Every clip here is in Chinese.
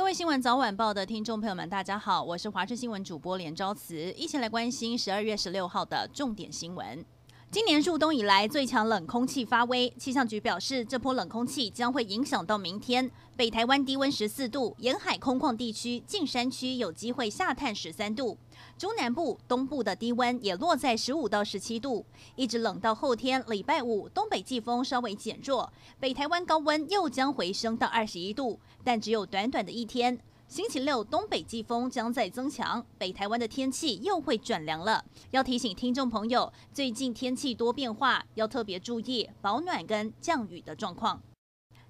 各位新闻早晚报的听众朋友们，大家好，我是华视新闻主播连昭慈，一起来关心十二月十六号的重点新闻。今年入冬以来最强冷空气发威，气象局表示，这波冷空气将会影响到明天。北台湾低温十四度，沿海空旷地区、近山区有机会下探十三度。中南部、东部的低温也落在十五到十七度，一直冷到后天礼拜五，东北季风稍微减弱，北台湾高温又将回升到二十一度，但只有短短的一天。星期六，东北季风将再增强，北台湾的天气又会转凉了。要提醒听众朋友，最近天气多变化，要特别注意保暖跟降雨的状况。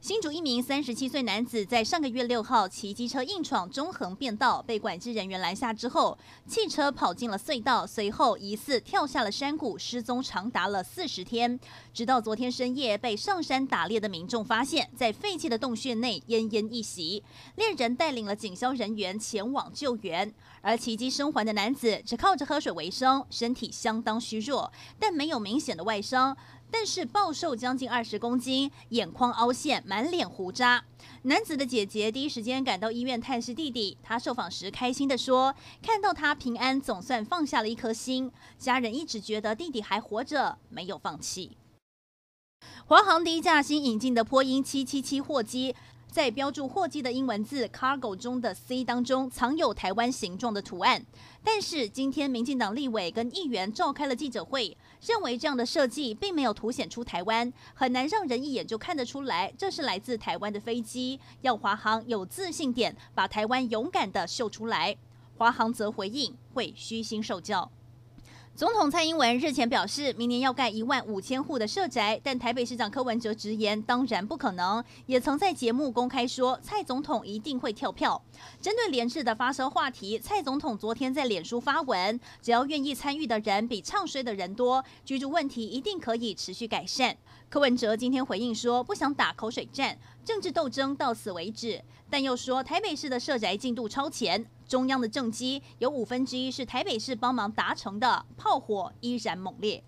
新竹一名三十七岁男子在上个月六号骑机车硬闯中横便道，被管制人员拦下之后，汽车跑进了隧道，随后疑似跳下了山谷，失踪长达了四十天，直到昨天深夜被上山打猎的民众发现，在废弃的洞穴内奄奄一息，猎人带领了警消人员前往救援，而奇迹生还的男子只靠着喝水为生，身体相当虚弱，但没有明显的外伤。但是暴瘦将近二十公斤，眼眶凹陷，满脸胡渣。男子的姐姐第一时间赶到医院探视弟弟，他受访时开心地说：“看到他平安，总算放下了一颗心。家人一直觉得弟弟还活着，没有放弃。”华航第一架新引进的波音七七七货机。在标注货机的英文字 “cargo” 中的 “C” 当中藏有台湾形状的图案，但是今天民进党立委跟议员召开了记者会，认为这样的设计并没有凸显出台湾，很难让人一眼就看得出来这是来自台湾的飞机，要华航有自信点，把台湾勇敢地秀出来。华航则回应会虚心受教。总统蔡英文日前表示，明年要盖一万五千户的社宅，但台北市长柯文哲直言，当然不可能。也曾在节目公开说，蔡总统一定会跳票。针对连日的发烧话题，蔡总统昨天在脸书发文，只要愿意参与的人比唱衰的人多，居住问题一定可以持续改善。柯文哲今天回应说，不想打口水战，政治斗争到此为止，但又说台北市的社宅进度超前，中央的政绩有五分之一是台北市帮忙达成的，炮火依然猛烈。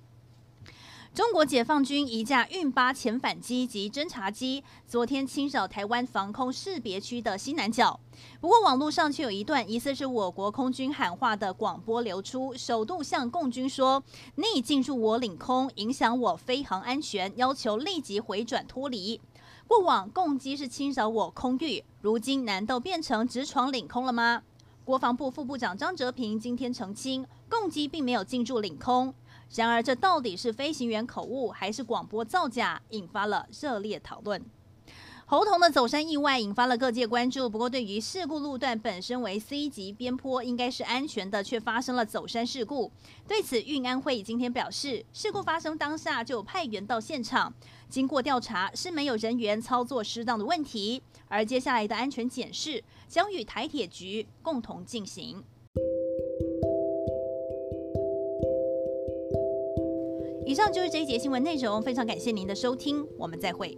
中国解放军一架运八潜反机及侦察机昨天侵扰台湾防空识别区的西南角，不过网络上却有一段疑似是我国空军喊话的广播流出，首度向共军说：“你进入我领空，影响我飞航安全，要求立即回转脱离。”过往共机是侵扰我空域，如今难道变成直闯领空了吗？国防部副部长张哲平今天澄清，共机并没有进驻领空。然而，这到底是飞行员口误还是广播造假，引发了热烈讨论。猴硐的走山意外引发了各界关注。不过，对于事故路段本身为 C 级边坡，应该是安全的，却发生了走山事故。对此，运安会今天表示，事故发生当下就派员到现场，经过调查是没有人员操作失当的问题。而接下来的安全检视将与台铁局共同进行。以上就是这一节新闻内容，非常感谢您的收听，我们再会。